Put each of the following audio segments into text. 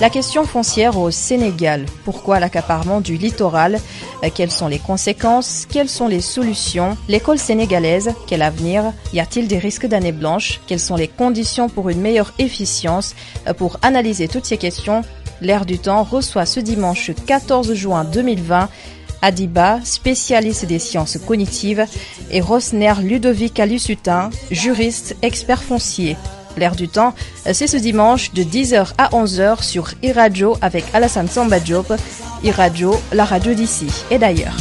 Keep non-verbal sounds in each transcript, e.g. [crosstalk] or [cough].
La question foncière au Sénégal. Pourquoi l'accaparement du littoral? Quelles sont les conséquences? Quelles sont les solutions? L'école sénégalaise, quel avenir? Y a-t-il des risques d'année blanche? Quelles sont les conditions pour une meilleure efficience? Pour analyser toutes ces questions, l'ère du temps reçoit ce dimanche 14 juin 2020 Adiba, spécialiste des sciences cognitives, et Rosner Ludovic Alussutin, juriste, expert foncier. L'air du temps, c'est ce dimanche de 10h à 11h sur iRadio avec Alassane Samba Diop. iRadio, la radio d'ici et d'ailleurs.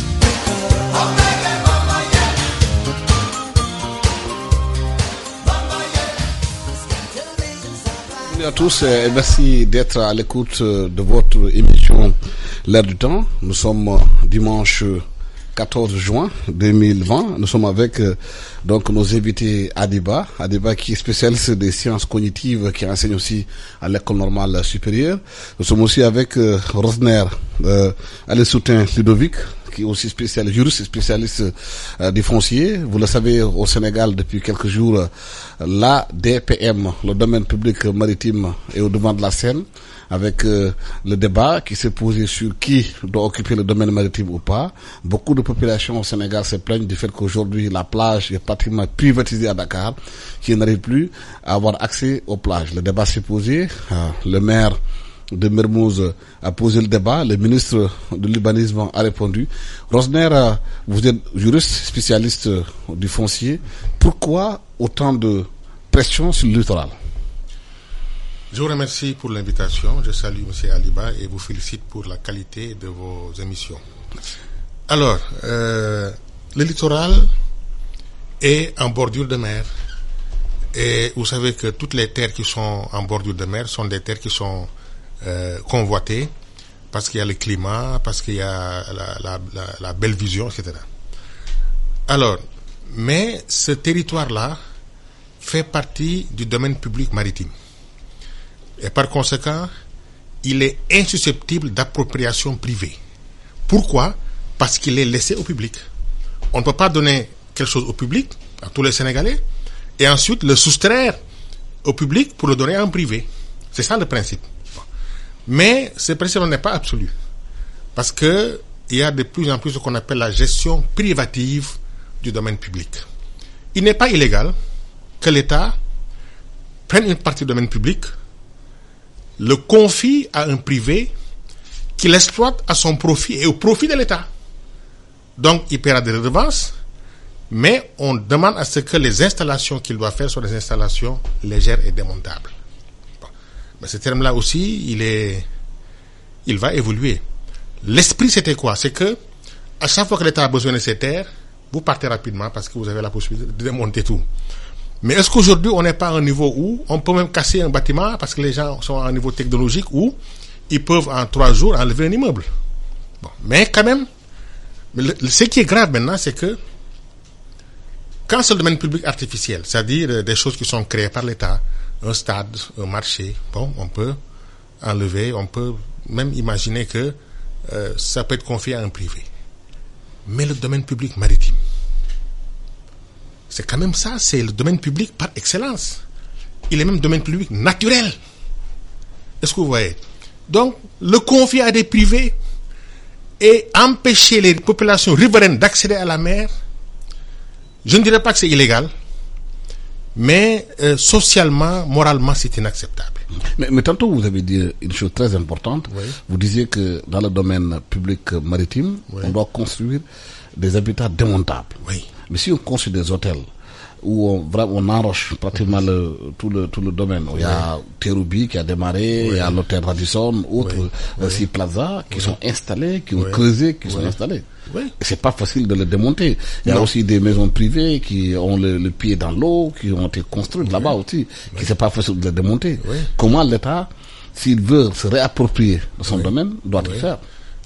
Bonjour à tous et merci d'être à l'écoute de votre émission L'air du temps. Nous sommes dimanche 14 juin 2020. Nous sommes avec euh, donc nos invités Adiba, Adiba qui est spécialiste des sciences cognitives, qui enseigne aussi à l'école normale supérieure. Nous sommes aussi avec euh, Rosner euh, Ludovic, qui est aussi spécialiste, juriste spécialiste euh, des fonciers. Vous le savez, au Sénégal, depuis quelques jours, la DPM, le domaine public maritime, est au devant de la scène avec euh, le débat qui s'est posé sur qui doit occuper le domaine maritime ou pas. Beaucoup de populations au Sénégal se plaignent du fait qu'aujourd'hui la plage est pratiquement privatisée à Dakar, qui n'arrive plus à avoir accès aux plages. Le débat s'est posé, euh, le maire de Mermoz a posé le débat, le ministre de l'urbanisme a répondu. Rosner, euh, vous êtes juriste spécialiste du foncier. Pourquoi autant de pression sur le littoral? Je vous remercie pour l'invitation. Je salue M. Aliba et vous félicite pour la qualité de vos émissions. Alors, euh, le littoral est en bordure de mer. Et vous savez que toutes les terres qui sont en bordure de mer sont des terres qui sont euh, convoitées parce qu'il y a le climat, parce qu'il y a la belle vision, etc. Alors, mais ce territoire-là fait partie du domaine public maritime. Et par conséquent, il est insusceptible d'appropriation privée. Pourquoi? Parce qu'il est laissé au public. On ne peut pas donner quelque chose au public, à tous les Sénégalais, et ensuite le soustraire au public pour le donner en privé. C'est ça le principe. Mais ce principe n'est pas absolu. Parce qu'il y a de plus en plus ce qu'on appelle la gestion privative du domaine public. Il n'est pas illégal que l'État prenne une partie du domaine public le confie à un privé qui l'exploite à son profit et au profit de l'État. Donc, il paiera des redevances, mais on demande à ce que les installations qu'il doit faire soient des installations légères et démontables. Mais ce terme-là aussi, il est, il va évoluer. L'esprit, c'était quoi? C'est que, à chaque fois que l'État a besoin de ces terres, vous partez rapidement parce que vous avez la possibilité de démonter tout. Mais est-ce qu'aujourd'hui, on n'est pas à un niveau où on peut même casser un bâtiment parce que les gens sont à un niveau technologique où ils peuvent en trois jours enlever un immeuble? Bon. Mais quand même, ce qui est grave maintenant, c'est que quand c'est le domaine public artificiel, c'est-à-dire euh, des choses qui sont créées par l'État, un stade, un marché, bon, on peut enlever, on peut même imaginer que euh, ça peut être confié à un privé. Mais le domaine public maritime, c'est quand même ça, c'est le domaine public par excellence. Il est même domaine public naturel. Est-ce que vous voyez? Donc, le confier à des privés et empêcher les populations riveraines d'accéder à la mer, je ne dirais pas que c'est illégal, mais euh, socialement, moralement, c'est inacceptable. Mais, tantôt, vous avez dit une chose très importante. Vous disiez que dans le domaine public maritime, on doit construire des habitats démontables. Oui. Mais si on construit des hôtels où on, on enroche pratiquement le, tout, le, tout le domaine. Il y a Terubi qui a démarré, il y a l'hôtel Radisson, autres aussi Plaza qui sont installés, qui ont creusé, qui sont installés. C'est pas facile de les démonter. Il y a aussi des maisons privées qui ont le, pied dans l'eau, qui ont été construites là-bas aussi, qui c'est pas facile de les démonter. Comment l'État, s'il veut se réapproprier de son domaine, doit le faire?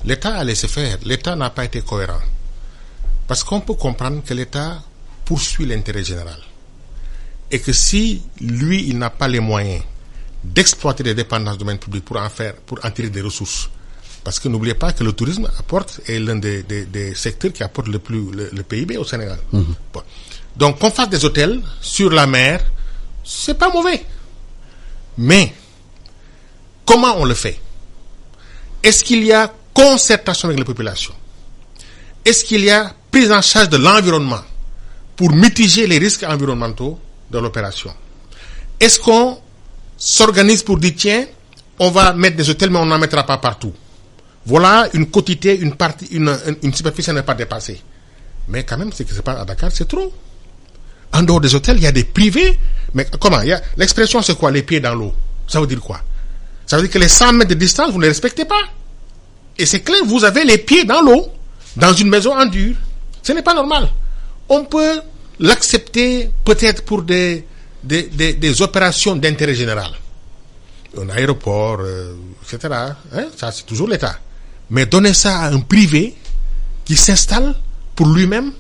L'État a laissé faire. L'État n'a pas été cohérent. Parce qu'on peut comprendre que l'État poursuit l'intérêt général. Et que si lui, il n'a pas les moyens d'exploiter les dépendances du domaine public pour en faire, pour en tirer des ressources. Parce que n'oubliez pas que le tourisme apporte, est l'un des, des, secteurs qui apporte le plus le, PIB au Sénégal. Mhm. Donc qu'on fasse des hôtels sur la mer, c'est pas mauvais. Mais comment on le fait? Est-ce qu'il y a concertation avec les populations? Est-ce qu'il y a prise en charge de l'environnement pour mitiger les risques environnementaux de l'opération Est-ce qu'on s'organise pour dire tiens, on va mettre des hôtels mais on n'en mettra pas partout? Voilà une quotité, une partie, une, une superficie à ne pas dépasser. Mais quand même, ce qui se passe à Dakar, c'est trop. En dehors des hôtels, il y a des privés. Mais comment? L'expression, c'est quoi? Les pieds dans l'eau. Ça veut dire quoi? Ça veut dire que les 100 mètres de distance, vous ne les respectez pas. Et c'est clair, vous avez les pieds dans l'eau, dans une maison en dur. Ce n'est pas normal. On peut l'accepter peut-être pour des, des, des, opérations d'intérêt général. Un aéroport, euh, etc. Hein, ça, c'est toujours l'État. Mais donner ça à un privé qui s'installe pour lui-même,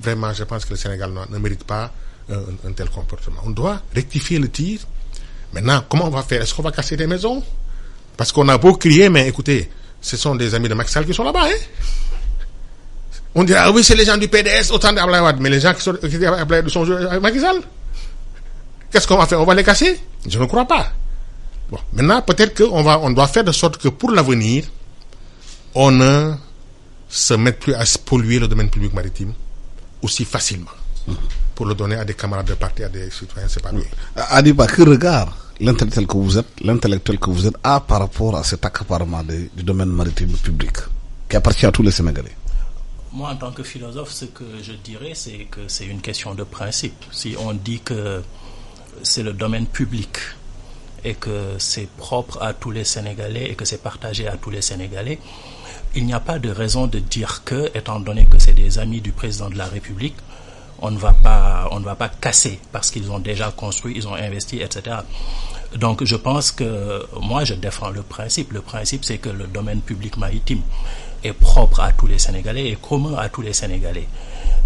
vraiment, je pense que le Sénégal ne, mérite pas un, tel comportement. On doit rectifier le tir. Maintenant, comment on va faire? Est-ce qu'on va casser des maisons? Parce qu'on a beau crier, mais écoutez, ce sont des amis de Macky qui sont là-bas. Hein on dira, ah oui, c'est les gens du PDS, autant d'Ablaïwad, mais les gens qui sont, qui sont avec Macky Qu'est-ce qu'on va faire? On va les casser? Je ne crois pas. Bon, maintenant, peut-être qu'on va, on doit faire de sorte que pour l'avenir, on ne se mette plus à polluer le domaine public maritime aussi facilement. Pour le donner à des camarades de parti, à des citoyens, pas bien. Adiba, que regard l'intellectuel que vous êtes, l'intellectuel que vous êtes, a par rapport à cet accaparement du domaine maritime public qui appartient à tous les Sénégalais? Moi, en tant que philosophe, ce que je dirais, c'est que c'est une question de principe. Si on dit que c'est le domaine public et que c'est propre à tous les Sénégalais et que c'est partagé à tous les Sénégalais, il n'y a pas de raison de dire que, étant donné que c'est des amis du président de la République, on ne va pas, on ne va pas casser parce qu'ils ont déjà construit, ils ont investi, etc. Donc je pense que moi je défends le principe. Le principe c'est que le domaine public maritime est propre à tous les Sénégalais et commun à tous les Sénégalais.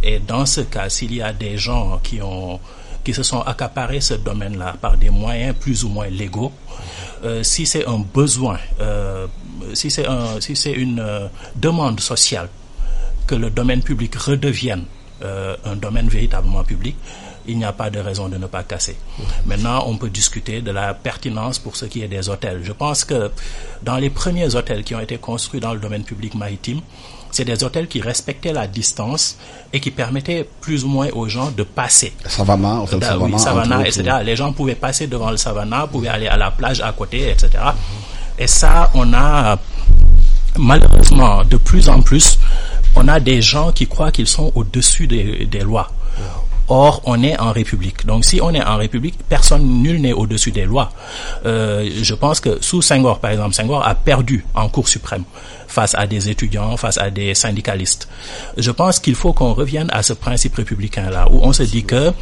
Et dans ce cas, s'il y a des gens qui ont qui se sont accaparés ce domaine-là par des moyens plus ou moins légaux, euh, si c'est un besoin, euh, si c'est un, si une euh, demande sociale que le domaine public redevienne un domaine véritablement public, il n'y a pas de raison de ne pas casser. Maintenant, on peut discuter de la pertinence pour ce qui est des hôtels. Je pense que dans les premiers hôtels qui ont été construits dans le domaine public maritime, c'est des hôtels qui respectaient la distance et qui permettaient plus ou moins aux gens de passer. Savannah, hôtel oui, Savannah etc. Les gens pouvaient passer devant le Savannah, pouvaient aller à la plage à côté, etc. Et ça, on a malheureusement de plus en plus, on a des gens qui croient qu'ils sont au-dessus des, des lois. Or, on est en République. Donc, si on est en République, personne, nul n'est au-dessus des lois. Euh, je pense que sous Senghor, par exemple, Senghor a perdu en Cour suprême face à des étudiants, face à des syndicalistes. Je pense qu'il faut qu'on revienne à ce principe républicain-là, où on se dit que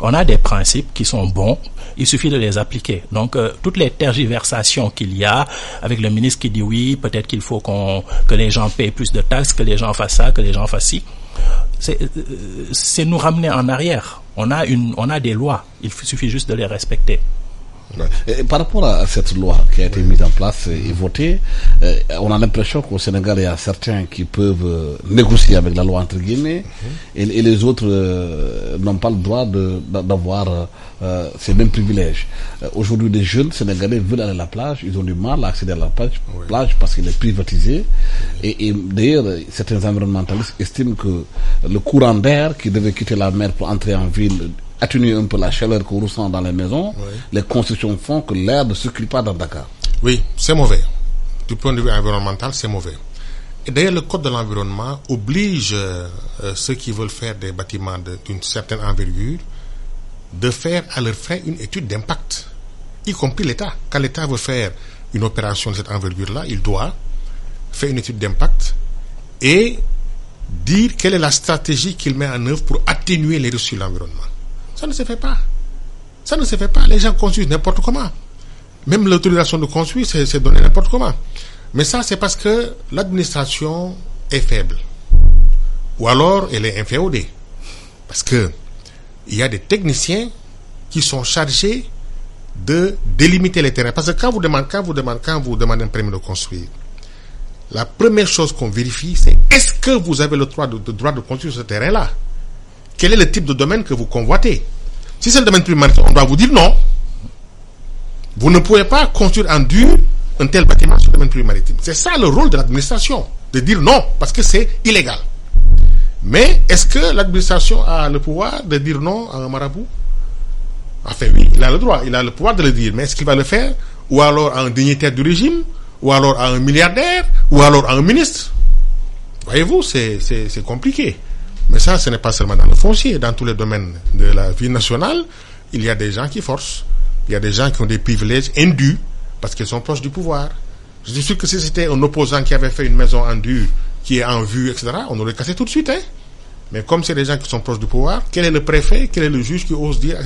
on a des principes qui sont bons, il suffit de les appliquer. Donc, euh, toutes les tergiversations qu'il y a, avec le ministre qui dit oui, peut-être qu'il faut qu'on que les gens payent plus de taxes, que les gens fassent ça, que les gens fassent ci c'est nous ramener en arrière. On a, une, on a des lois, il suffit juste de les respecter. Et par rapport à cette loi qui a été mise en place et votée, euh, on a l'impression qu'au Sénégal, il y a certains qui peuvent euh, négocier avec la loi, entre guillemets, et, les autres euh, n'ont pas le droit d'avoir ces mêmes privilèges. Aujourd'hui, les jeunes Sénégalais veulent aller à la plage, ils ont du mal à accéder à la plage, plage parce qu'elle est privatisée. Et, et d'ailleurs, certains environnementalistes estiment que le courant d'air qui devait quitter la mer pour entrer en ville atténuer un peu la chaleur qu'on ressent dans les maisons, les constructions font que l'air ne circule pas dans Dakar. Oui, c'est mauvais. Du point de vue environnemental, c'est mauvais. Et d'ailleurs, le Code de l'environnement oblige euh, ceux qui veulent faire des bâtiments d'une certaine envergure de faire à leur frais une étude d'impact, y compris l'État. Quand l'État veut faire une opération de cette envergure-là, il doit faire une étude d'impact et dire quelle est la stratégie qu'il met en œuvre pour atténuer les risques sur l'environnement. Ça ne se fait pas. Ça ne se fait pas. Les gens construisent n'importe comment. Même l'autorisation de construire, c'est donné n'importe comment. Mais ça, c'est parce que l'administration est faible. Ou alors, elle est inféodée. Parce que il y a des techniciens qui sont chargés de délimiter les terrains. Parce que quand vous demandez, quand vous demandez, quand vous demandez un permis de construire, la première chose qu'on vérifie, c'est est-ce que vous avez le droit de, droit de construire ce terrain-là? Quel est le type de domaine que vous convoitez? Si c'est le domaine maritime, on doit vous dire non. Vous ne pouvez pas construire en dur un tel bâtiment sur le domaine public maritime. C'est ça le rôle de l'administration, de dire non, parce que c'est illégal. Mais est-ce que l'administration a le pouvoir de dire non à un marabout? Enfin oui, il a le droit, il a le pouvoir de le dire, mais est-ce qu'il va le faire? Ou alors à un dignitaire du régime? Ou alors à un milliardaire? Ou alors à un ministre? Voyez-vous, c'est compliqué. Mais ça, ce n'est pas seulement dans le foncier, dans tous les domaines de la vie nationale, il y a des gens qui forcent. Il y a des gens qui ont des privilèges indus parce qu'ils sont proches du pouvoir. Je suis sûr que si c'était un opposant qui avait fait une maison indue, qui est en vue, etc., on aurait cassé tout de suite. Hein? Mais comme c'est des gens qui sont proches du pouvoir, quel est le préfet, quel est le juge qui ose dire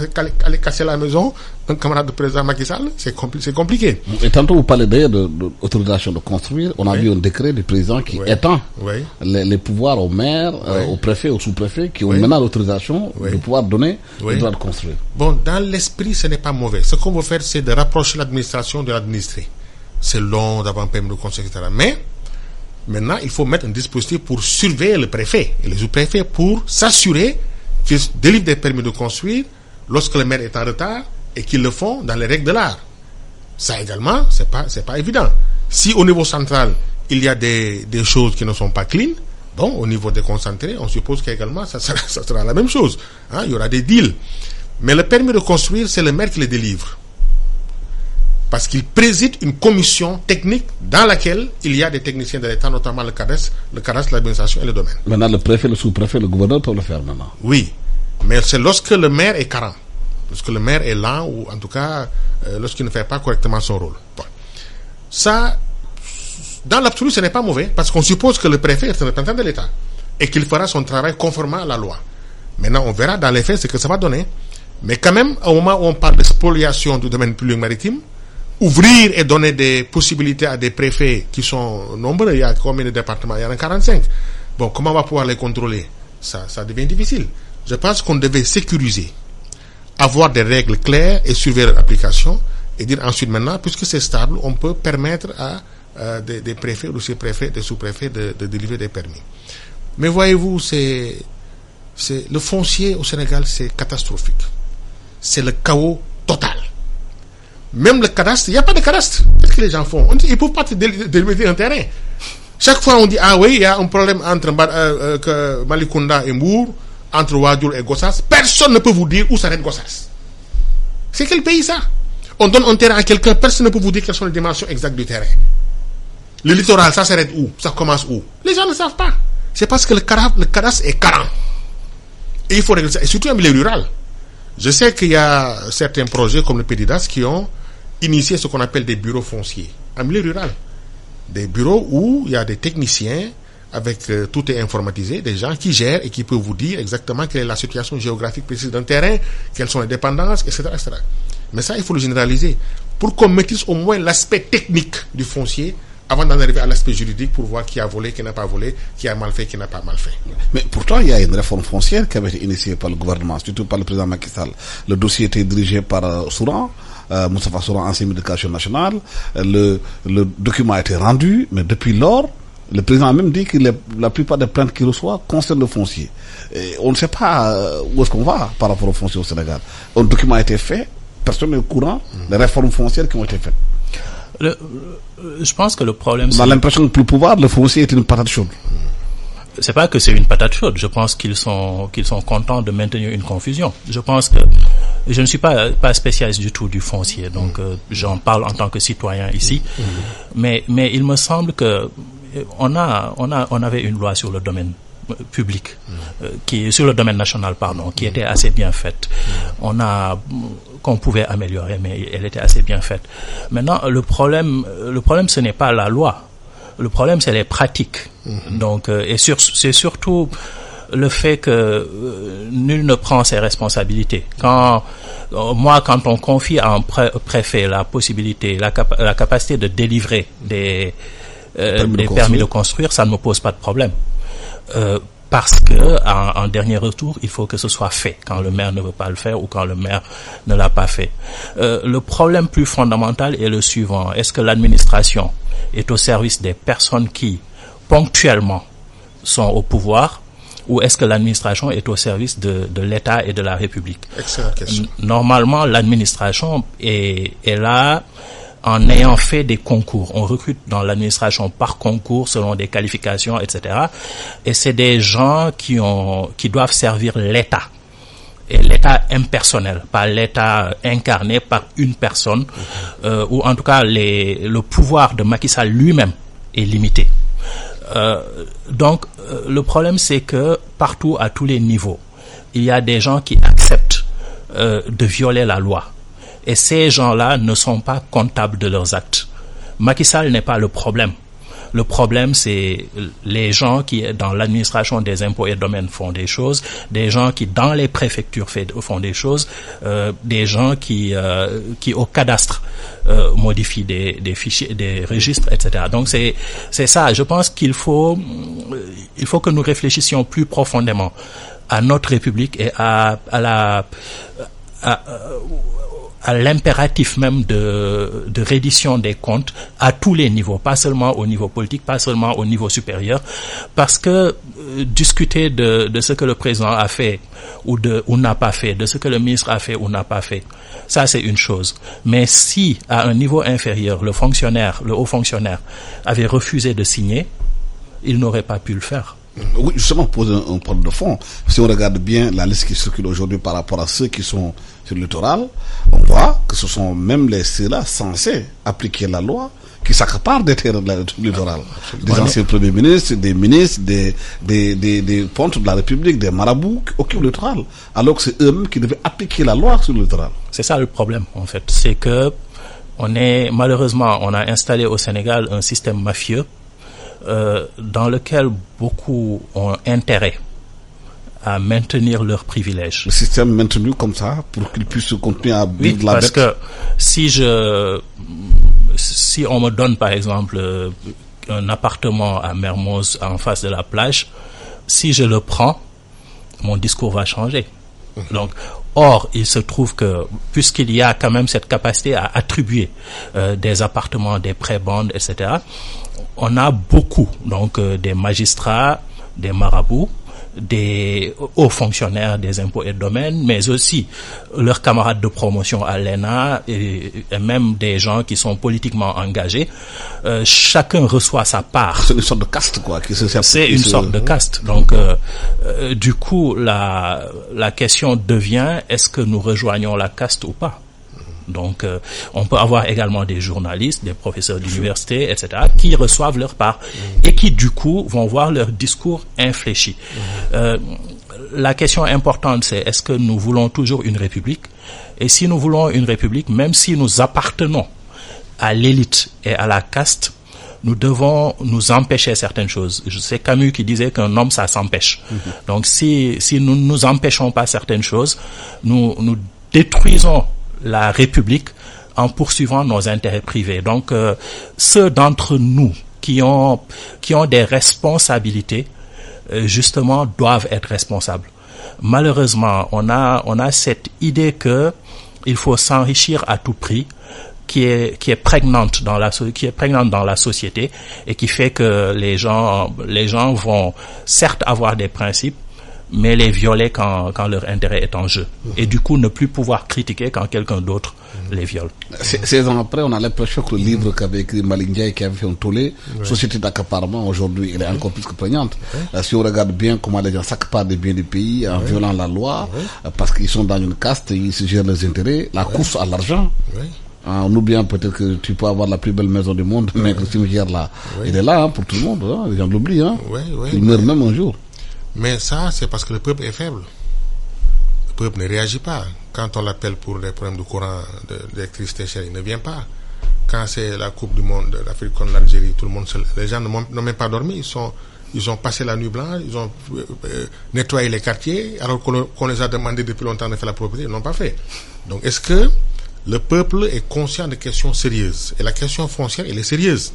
aller casser la maison d'un camarade de président Macky Sall C'est compliqué. Et tantôt vous parlez d'ailleurs d'autorisation de, construire. On a vu un décret du président qui étend les, pouvoirs aux maires, euh, aux préfets, aux sous-préfets, qui ont maintenant l'autorisation de pouvoir donner le droit de construire. Bon, dans l'esprit, ce n'est pas mauvais. Ce qu'on veut faire, c'est de rapprocher l'administration de l'administré. C'est long d'avoir un permis de construire, etc. Mais Maintenant, il faut mettre un dispositif pour surveiller le préfet et les sous-préfets pour s'assurer qu'ils délivrent des permis de construire lorsque le maire est en retard et qu'ils le font dans les règles de l'art. Ça également, c'est pas, pas évident. Si au niveau central, il y a des, des choses qui ne sont pas clean, bon, au niveau déconcentré, on suppose qu'également, ça sera, [laughs] ça sera la même chose. Hein, il y aura des deals. Mais le permis de construire, c'est le maire qui le délivre parce qu'il préside une commission technique dans laquelle il y a des techniciens de l'État, notamment le CADES, le CADES, l'administration et le domaine. Maintenant, le préfet, le sous-préfet, le gouverneur peuvent le faire maintenant. Oui, mais c'est lorsque le maire est carent, lorsque le maire est lent, ou en tout cas, euh, lorsqu'il ne fait pas correctement son rôle. Ça, dans l'absolu, ce n'est pas mauvais, parce qu'on suppose que le préfet est un représentant de l'État et qu'il fera son travail conformément à la loi. Maintenant, on verra dans les faits ce que ça va donner. Mais quand même, au moment où on parle de spoliation du domaine public maritime, ouvrir et donner des possibilités à des préfets qui sont nombreux. Il y a combien de départements Il y en a 45. Bon, comment on va pouvoir les contrôler? Ça, ça devient difficile. Je pense qu'on devait sécuriser, avoir des règles claires et surveiller leur application et dire ensuite maintenant, puisque c'est stable, on peut permettre à euh, des, préfets ou des préfets des sous-préfets de, de délivrer des permis. Mais voyez-vous, c'est, le foncier au Sénégal, c'est catastrophique. C'est le chaos. Même le cadastre, il n'y a pas de cadastre. Qu'est-ce que les gens font? Ils ne peuvent pas délimiter un terrain. Chaque fois, on dit Ah oui, il y a un problème entre euh, euh Malikunda et Mour, entre Wadjour et Gossas. Personne ne peut vous dire où s'arrête Gossas. C'est quel pays ça? On donne un terrain à quelqu'un, personne ne peut vous dire quelles sont les dimensions exactes du terrain. Le littoral, ça s'arrête où? Ça commence où? Les gens ne savent pas. C'est parce que le, cadastre est carent. Et il faut régler ça. Et surtout en milieu rural. Je sais qu'il y a certains projets comme le PEDIDAS qui ont initier ce qu'on appelle des bureaux fonciers en milieu rural. Des bureaux où il y a des techniciens avec euh, tout est informatisé, des gens qui gèrent et qui peuvent vous dire exactement quelle est la situation géographique précise d'un terrain, quelles sont les dépendances, etc., etc. Mais ça, il faut le généraliser pour qu'on maîtrise au moins l'aspect technique du foncier avant d'en arriver à l'aspect juridique pour voir qui a volé, qui n'a pas volé, qui a mal fait, qui n'a pas mal fait. Mais pourtant, il y a une réforme foncière qui avait été initiée par le gouvernement, surtout par le président Macky Sall. Le dossier était dirigé par euh, Souran euh, Moustapha Souran, ancien d'éducation nationale. Euh, le, document a été rendu, mais depuis lors, le président a même dit que la plupart des plaintes qu'il reçoit concernent le foncier. on ne sait pas euh, où est-ce qu'on va par rapport au foncier au Sénégal. Un document a été fait, personne n'est au courant des réformes foncières qui ont été faites. je pense que le problème. On a l'impression que plus pouvoir, le foncier est une patate chaude c'est pas que c'est une patate chaude. Je pense qu'ils sont qu'ils sont contents de maintenir une confusion. Je pense que je ne suis pas pas spécialiste du tout du foncier, donc euh, j'en parle en tant que citoyen ici. Mais mais il me semble que euh, on a on a on avait une loi sur le domaine euh, public qui est sur le domaine national pardon qui était assez bien faite. On a qu'on pouvait améliorer mais elle était assez bien faite. Maintenant le problème le problème ce n'est pas la loi le problème, c'est les pratiques. Mhm. Donc, euh, et c'est surtout le fait que euh, nul ne prend ses responsabilités. Quand euh, moi, quand on confie à un préfet la possibilité, la, la, capacité de délivrer des, des permis de construire, ça ne me pose pas de problème. parce que en, dernier retour, il faut que ce soit fait quand le maire ne veut pas le faire ou quand le maire ne l'a pas fait. le problème plus fondamental est le suivant est-ce que l'administration est au service des personnes qui, ponctuellement, sont au pouvoir ou est-ce que l'administration est au service de, de l'État et de la République Excellente question. Normalement, l'administration est, est là en ayant fait des concours. On recrute dans l'administration par concours selon des qualifications, etc. Et c'est des gens qui ont, qui doivent servir l'État. L'État impersonnel, pas l'État incarné par une personne, euh, ou en tout cas les, le pouvoir de Macky Sall lui-même est limité. Euh, donc euh, le problème c'est que partout à tous les niveaux, il y a des gens qui acceptent de violer la loi. Et ces gens-là ne sont pas comptables de leurs actes. Macky Sall n'est pas le problème. Le problème, c'est les gens qui, dans l'administration des impôts et domaines, font des choses, des gens qui, dans les préfectures, font des choses, euh, des gens qui, euh, qui au cadastre, euh, modifient des, des fichiers, des registres, etc. Donc, c'est, c'est ça. Je pense qu'il faut, il faut que nous réfléchissions plus profondément à notre République et à, à la, à, à l'impératif même de, de reddition des comptes à tous les niveaux, pas seulement au niveau politique, pas seulement au niveau supérieur, parce que euh, discuter de, de ce que le président a fait ou, de, ou n'a pas fait, de ce que le ministre a fait ou n'a pas fait, ça c'est une chose. Mais si à un niveau inférieur, le fonctionnaire, le haut fonctionnaire avait refusé de signer, il n'aurait pas pu le faire. Oui, justement, un, un problème de fond. Si on regarde bien la liste qui circule aujourd'hui par rapport à ceux qui sont sur le littoral, on voit que ce sont même les ceux-là censés appliquer la loi qui s'accaparent des terres de la-. Des anciens premiers ministres, des ministres, des, des, des, des pontes de la République, des marabouts qui occupent le littoral. Alors que c'est eux-mêmes qui devaient appliquer la loi sur le littoral. C'est ça le problème, en fait. C'est que on est, malheureusement, on a installé au Sénégal un système mafieux euh, dans lequel beaucoup ont intérêt à maintenir leurs privilèges. Le système maintenu comme ça pour qu'ils puissent continuer à Oui, vivre de la parce bête. que si je, si on me donne par exemple euh, un appartement à Mermoz en face de la plage, si je le prends, mon discours va changer. Donc, or, il se trouve que puisqu'il y a quand même cette capacité à attribuer euh, des appartements, des prébandes, etc., on a beaucoup donc euh, des magistrats, des marabouts, des hauts fonctionnaires des impôts et domaines, mais aussi leurs camarades de promotion à l'ENA et, et même des gens qui sont politiquement engagés. Euh, chacun reçoit sa part. C'est une sorte de caste, quoi. C'est une sorte de caste. Donc, euh, euh, du coup, la, la question devient est-ce que nous rejoignons la caste ou pas? Donc, euh, on peut avoir également des journalistes, des professeurs d'université, etc., qui reçoivent leur part et qui, du coup, vont voir leur discours infléchi. Euh, la question importante, c'est est-ce que nous voulons toujours une république? Et si nous voulons une république, même si nous appartenons à l'élite et à la caste, nous devons nous empêcher certaines choses. Sais Camus qui disait qu'un homme, ça s'empêche. Donc si, si nous ne nous empêchons pas certaines choses, nous, nous détruisons la République en poursuivant nos intérêts privés. Donc euh, ceux d'entre nous qui ont, qui ont des responsabilités, euh, justement, doivent être responsables. Malheureusement, on a, on a cette idée que il faut s'enrichir à tout prix, qui est qui est prégnante dans la qui est prégnante dans la société et qui fait que les gens les gens vont certes avoir des principes mais les violer quand quand leur intérêt est en jeu et du coup ne plus pouvoir critiquer quand quelqu'un d'autre les viole. 16 ans après, on a l'impression que le livre qu'avait écrit Malik Ndiaye, qui avait fait un tollé, Société d'accaparement, aujourd'hui, il est encore plus que prégnante. Euh, si on regarde bien comment les gens s'accaparent des biens du pays en violant la loi, euh, parce qu'ils sont dans une caste, ils se gèrent leurs intérêts, la course à l'argent. En oubliant peut-être que tu peux avoir la plus belle maison du monde, [laughs] mais que le cimetière là, il est là hein, pour tout le monde. hein, les gens l'oublient. Hein. Oui, oui, il meurt même un jour. Mais ça, c'est parce que le peuple est faible. Le peuple ne réagit pas. Quand on l'appelle pour des problèmes de courant, de- d'électricité, chère, il ne vient pas. Quand c'est la Coupe du Monde d'Afrique contre l'Algérie, tout le monde se... Les gens n'ont même pas dormi. Ils, sont, ils ont passé la nuit blanche, ils ont euh, euh, nettoyé les quartiers, alors qu'on le- qu'on les a demandé depuis longtemps de faire la propriété, ils n'ont pas fait. Donc, est-ce que le peuple est conscient de questions sérieuses? Et la question foncière, elle est sérieuse.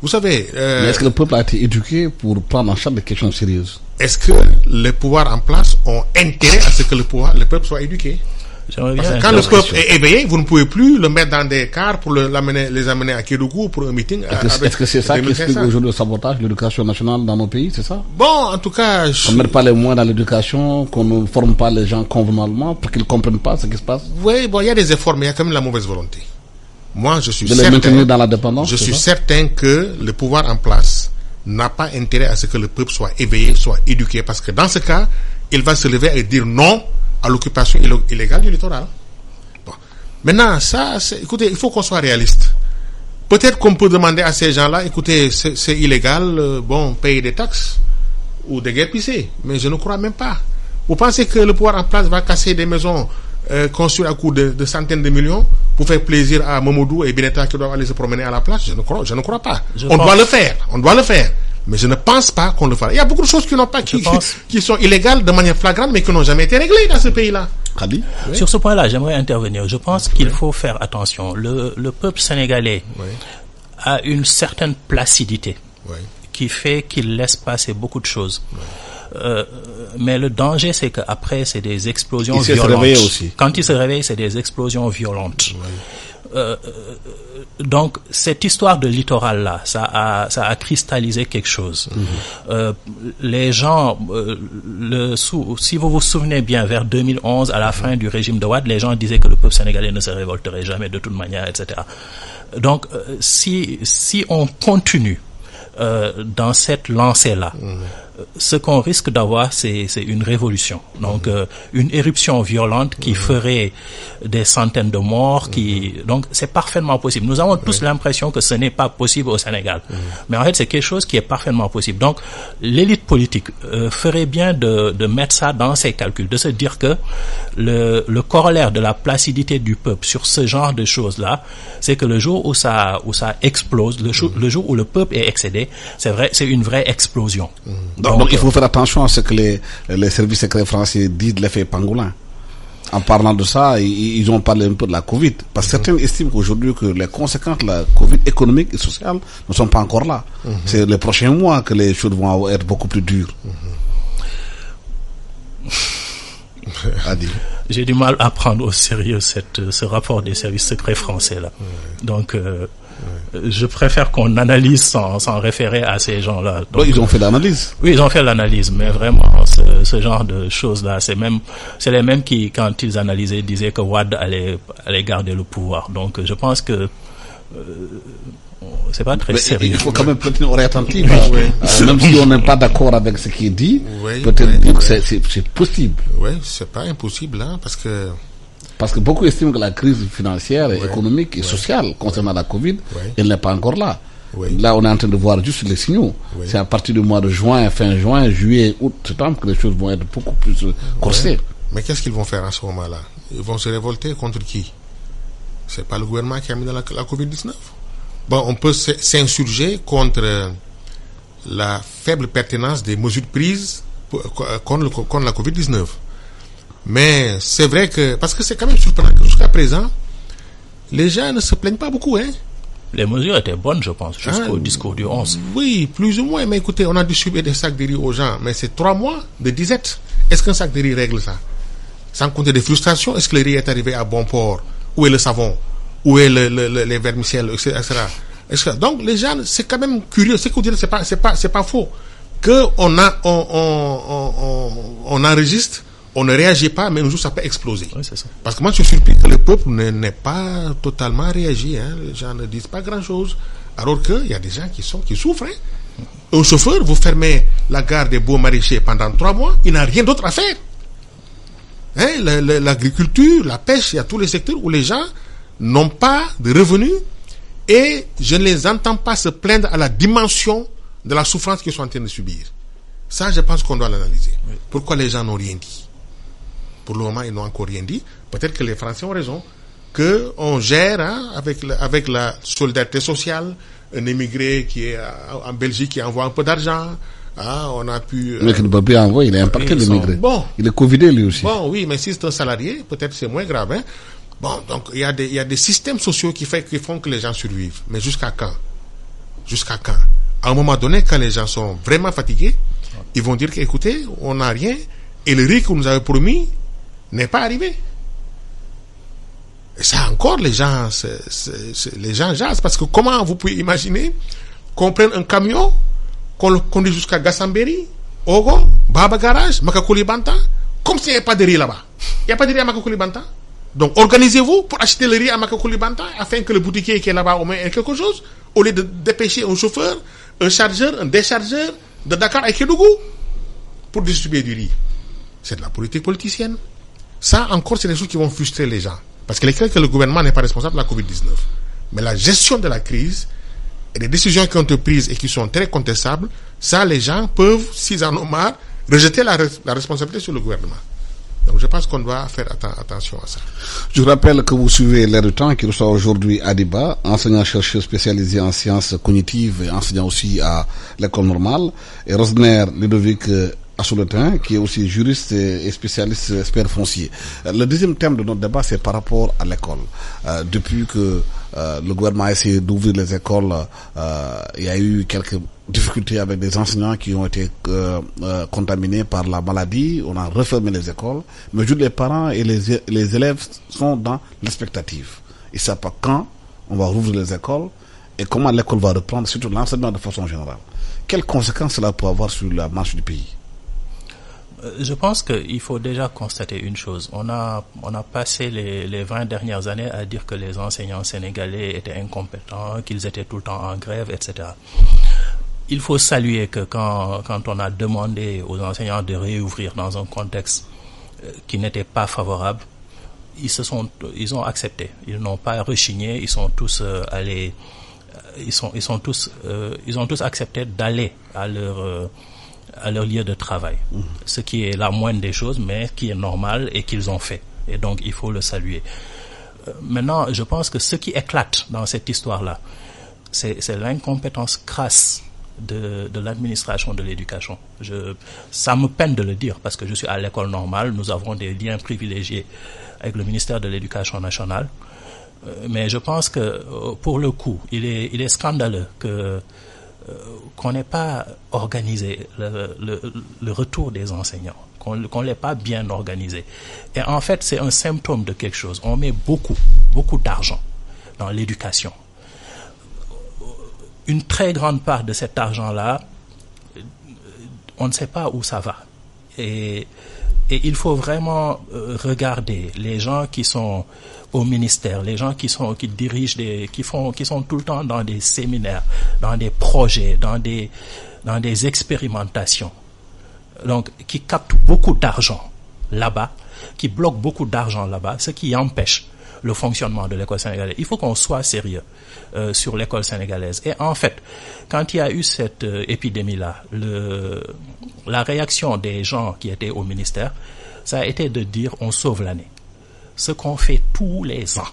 Vous savez... euh, est-ce que le peuple a été éduqué pour prendre en charge des questions sérieuses? Est-ce que les pouvoirs en place ont intérêt à ce que le pouvoir, le peuple soit éduqué? Parce que quand le peuple est éveillé, vous ne pouvez plus le mettre dans des cars pour le, l'amener, les amener à Kédougou pour un meeting. Est-ce que c'est ça qui explique aujourd'hui le sabotage de l'éducation nationale dans nos pays, c'est ça? Bon, en tout cas... Je... On ne met pas les moyens dans l'éducation, qu'on ne forme pas les gens convenablement pour qu'ils ne comprennent pas ce qui se passe? Oui, bon, il y a des efforts, mais il y a quand même la mauvaise volonté. Moi, je suis de certain... les maintenir dans la dépendance Je suis certain que le pouvoir en place n'a pas intérêt à ce que le peuple soit éveillé, soit éduqué, parce que dans ce cas, il va se lever et dire non à l'occupation illégale du littoral. Bon. Maintenant, ça, écoutez, il faut qu'on soit réaliste. Peut-être qu'on peut demander à ces gens-là, écoutez, c'est illégal, euh, bon, payer des taxes ou des guerres mais je ne crois même pas. Vous pensez que le pouvoir en place va casser des maisons euh, à coût de, centaines de millions pour faire plaisir à Momodou et Bineta qui doivent aller se promener à la place Je ne crois, je ne crois pas. on doit le faire, on doit le faire. Mais je ne pense pas qu'on le fera. Il y a beaucoup de choses qui n'ont pas, qui, [laughs] qui, sont illégales de manière flagrante, mais qui n'ont jamais été réglées dans ce pays-là. Sur ce point-là, j'aimerais intervenir. Je pense qu'il faut faire attention. Le, le peuple sénégalais a une certaine placidité qui fait qu'il laisse passer beaucoup de choses. Euh, mais le danger, c'est qu'après, c'est des explosions il violentes. Se aussi. Quand il se réveille, c'est des explosions violentes. Euh, euh, donc cette histoire de littoral là, ça a ça a cristallisé quelque chose. Mhm. euh, les gens, euh, le si vous vous souvenez bien, vers 2011, à la fin du régime de Ouad, les gens disaient que le peuple sénégalais ne se révolterait jamais de toute manière, etc. Donc euh, si si on continue euh, dans cette lancée là. Mhm ce qu'on risque d'avoir, c'est une révolution. Donc, euh, une éruption violente qui ferait des centaines de morts. Qui donc, c'est parfaitement possible. Nous avons tous l'impression que ce n'est pas possible au Sénégal, mais en fait, c'est quelque chose qui est parfaitement possible. Donc, l'élite politique euh, ferait bien de, de mettre ça dans ses calculs, de se dire que le, le corollaire de la placidité du peuple sur ce genre de choses-là, c'est que le jour où ça où ça explose, le, jour, le jour où le peuple est excédé, c'est vrai, c'est une vraie explosion. Donc, il faut faire attention à ce que les, les services secrets français disent de l'effet pangolin. En parlant de ça, ils, ont parlé un peu de la Covid. Parce que certains estiment aujourd'hui que les conséquences de la Covid économique et sociale ne sont pas encore là. Mhm. C'est les prochains mois que les choses vont être beaucoup plus dures. [laughs] J'ai du mal à prendre au sérieux cette, ce rapport des services secrets français là. Donc, euh, je préfère qu'on analyse sans, sans, référer à ces gens-là. ils ont fait l'analyse. Oui, ils ont fait l'analyse, mais vraiment, ce, ce genre de choses-là, c'est même, c'est les mêmes qui, quand ils analysaient, disaient que Wad allait, allait garder le pouvoir. Donc, je pense que euh, c'est pas très sérieux. Il faut quand même peut-être une oreille attentive. Euh, même si on n'est pas d'accord avec ce qui est dit, peut-être dire que c'est possible. Oui, c'est pas impossible, hein, parce que parce que beaucoup estiment que la crise financière, économique et sociale concernant la Covid, elle n'est pas encore là. Là, on est en train de voir juste les signaux. C'est à partir du mois de juin, fin juin, juillet, août, septembre que les choses vont être beaucoup plus euh, corsées. Mais qu'est-ce qu'ils vont faire à ce moment-là? Ils vont se révolter contre qui? C'est pas le gouvernement qui a mis dans la, la Covid-19 Bon, on peut s'insurger contre la faible pertinence des mesures prises contre, contre la Covid-19. Mais c'est vrai que, parce que c'est quand même surprenant que jusqu'à présent, les gens ne se plaignent pas beaucoup, hein. Les mesures étaient bonnes, je pense, jusqu'au ah, discours du 11. Oui, plus ou moins. Mais écoutez, on a distribué des sacs de riz aux gens, mais c'est trois mois de disette. Est-ce qu'un sac de riz règle ça? Sans compter des frustrations, est-ce que le riz est arrivé à bon port? Où est le savon? Où est le, le, les vermicelles, etc. Que, donc les gens, c'est quand même curieux. C'est c'est pas, c'est pas, c'est pas faux que on a, on, on, on, on enregistre on ne réagit pas, mais un jour ça peut exploser. Parce que moi je suis surpris que le peuple n'est pas totalement réagi. Hein. Les gens ne disent pas grand-chose. Alors qu'il y a des gens qui, sont, qui souffrent. Hein. Un chauffeur, vous fermez la gare des beaux maraîchers pendant trois mois, il n'a rien d'autre à faire. Hein, L'agriculture, la pêche, il y a tous les secteurs où les gens n'ont pas de revenus et je ne les entends pas se plaindre à la dimension de la souffrance qu'ils sont en train de subir. Ça, je pense qu'on doit l'analyser. Pourquoi les gens n'ont rien dit? Pour le moment, ils n'ont encore rien dit. Peut-être que les Français ont raison. Que on gère hein, avec, la, avec la solidarité sociale, un émigré qui est en Belgique qui envoie un peu d'argent. Hein, on a pu. Mais qui ne peut plus envoyer, il est impacté l'émigré. Bon. Il est Covidé lui aussi. Bon, oui, mais si c'est un salarié, peut-être c'est moins grave. Hein. Bon, donc il y, a des, il y a des systèmes sociaux qui, fait, qui font que les gens survivent. Mais jusqu'à quand? Jusqu'à quand? À un moment donné, quand les gens sont vraiment fatigués, ils vont dire qu'écoutez, on n'a rien, et le riz que vous nous avez promis, n'est pas arrivé. encore, les gens, les gens jasent. Parce que comment vous pouvez imaginer qu'on prenne un camion, qu'on le conduise jusqu'à Gassamberi, Ogo, Baba Garage, Makakuli Banta, comme s'il n'y avait pas de riz là-bas. Il n'y a pas de riz à Makakuli Banta. Donc organisez-vous pour acheter le riz à Makakuli Banta afin que le boutiquier qui est là-bas au moins ait quelque chose, au lieu de dépêcher un chauffeur, un chargeur, un déchargeur de Dakar à Kédougou pour distribuer du riz. C'est de la politique politicienne. Ça, encore, c'est des choses qui vont frustrer les gens. Parce que les que le gouvernement n'est pas responsable de la Covid-19. Mais la gestion de la crise et les décisions qui ont été prises et qui sont très contestables, ça, les gens peuvent, s'ils en ont marre, rejeter la, responsabilité sur le gouvernement. Donc je pense qu'on doit faire attention à ça. Je rappelle que vous suivez l'air du temps qui reçoit aujourd'hui Adiba, enseignant-chercheur spécialisé en sciences cognitives et enseignant aussi à l'école normale, et Rosner Ludovic Assouletin, qui est aussi juriste et spécialiste expert foncier. Euh, le deuxième thème de notre débat, c'est par rapport à l'école. Euh, depuis que euh, le gouvernement a essayé d'ouvrir les écoles, il y a eu quelques difficultés avec des enseignants qui ont été contaminés par la maladie. On a refermé les écoles. Mais les parents et les, les élèves sont dans l'expectative. Ils ne savent pas quand on va rouvrir les écoles et comment l'école va reprendre, surtout l'enseignement de façon générale. Quelles conséquences cela peut avoir sur la marche du pays? Je pense qu'il faut déjà constater une chose. On a, on a passé les, les 20 dernières années à dire que les enseignants sénégalais étaient incompétents, qu'ils étaient tout le temps en grève, etc. Il faut saluer que quand, quand on a demandé aux enseignants de réouvrir dans un contexte euh, qui n'était pas favorable, ils se sont, ils ont accepté. Ils n'ont pas rechigné. Ils sont tous euh, allés, ils sont, ils sont tous, ils ont tous accepté d'aller à leur à leur lieu de travail. Ce qui est la moindre des choses, mais qui est normal et qu'ils ont fait. Et donc, il faut le saluer. Euh, maintenant, je pense que ce qui éclate dans cette histoire-là, c'est l'incompétence crasse de, de l'administration de l'éducation. Ça me peine de le dire parce que je suis à l'école normale, nous avons des liens privilégiés avec le ministère de l'Éducation nationale. Euh, mais je pense que, euh, pour le coup, il est, il est scandaleux que qu'on n'ait pas organisé le, retour des enseignants, qu'on ne l'ait pas bien organisé. Et en fait, c'est un symptôme de quelque chose. On met beaucoup, beaucoup d'argent dans l'éducation. Une très grande part de cet argent-là, on ne sait pas où ça va. Et, et il faut vraiment euh, regarder les gens qui sont au ministère, les gens qui sont qui dirigent des qui font qui sont tout le temps dans des séminaires, dans des projets, dans des dans des expérimentations. Donc qui captent beaucoup d'argent là-bas, qui bloquent beaucoup d'argent là-bas, ce qui empêche le fonctionnement de l'école sénégalaise. Il faut qu'on soit sérieux euh, sur l'école sénégalaise. Et en fait, quand il y a eu cette euh, épidémie-là, la réaction des gens qui étaient au ministère, ça a été de dire on sauve l'année ce qu'on fait tous les ans.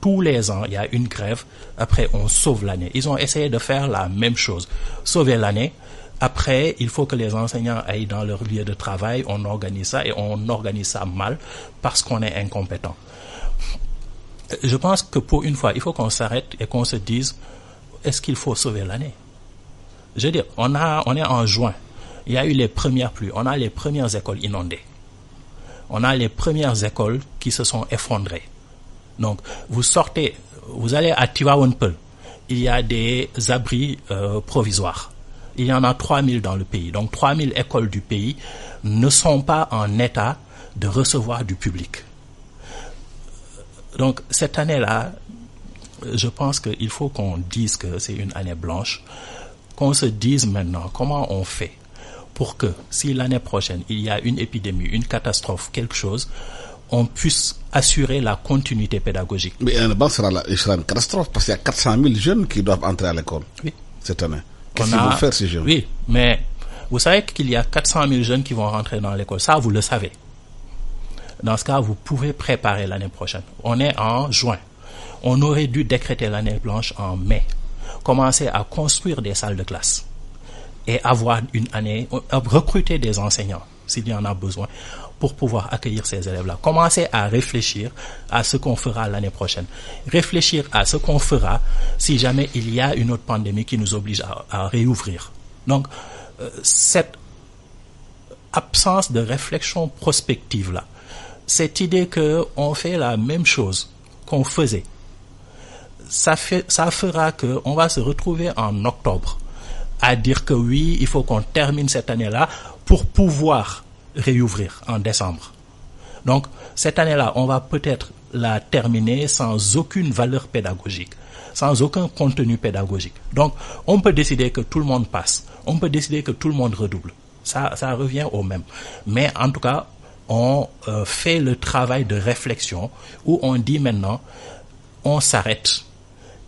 Tous les ans, il y a une grève, après on sauve l'année. Ils ont essayé de faire la même chose. Sauver l'année, après, il faut que les enseignants aillent dans leur lieu de travail, on organise ça et on organise ça mal parce qu'on est incompétent. Je pense que pour une fois, il faut qu'on s'arrête et qu'on se dise, est-ce qu'il faut sauver l'année? Je veux dire, on, a, on est en juin, il y a eu les premières pluies, on a les premières écoles inondées on a les premières écoles qui se sont effondrées. Donc, vous sortez, vous allez à Tivaouane-Peulh, il y a des abris euh, provisoires. Il y en a 3000 dans le pays. Donc, 3000 écoles du pays ne sont pas en état de recevoir du public. Donc, cette année-là, je pense qu'il faut qu'on dise que c'est une année blanche, qu'on se dise maintenant comment on fait pour que si l'année prochaine il y a une épidémie, une catastrophe, quelque chose, on puisse assurer la continuité pédagogique. Mais ce sera, sera une catastrophe parce qu'il y a 400 000 jeunes qui doivent entrer à l'école oui. cette année. Qu'est-ce qu'ils vont faire ces jeunes? Oui, mais vous savez qu'il y a 400 000 jeunes qui vont rentrer dans l'école. Ça, vous le savez. Dans ce cas, vous pouvez préparer l'année prochaine. On est en juin. On aurait dû décréter l'année blanche en mai. Commencer à construire des salles de classe et avoir une année, euh, recruter des enseignants s'il y en a besoin pour pouvoir accueillir ces élèves-là. Commencer à réfléchir à ce qu'on fera l'année prochaine. Réfléchir à ce qu'on fera si jamais il y a une autre pandémie qui nous oblige à, réouvrir. Donc, euh, cette absence de réflexion prospective-là, cette idée qu'on fait la même chose qu'on faisait, ça, fait, ça fera qu'on va se retrouver en octobre à dire que oui, il faut qu'on termine cette année-là pour pouvoir réouvrir en décembre. Donc, cette année-là, on va peut-être la terminer sans aucune valeur pédagogique, sans aucun contenu pédagogique. Donc, on peut décider que tout le monde passe, on peut décider que tout le monde redouble. Ça, ça revient au même. Mais en tout cas, on euh, fait le travail de réflexion où on dit maintenant, on s'arrête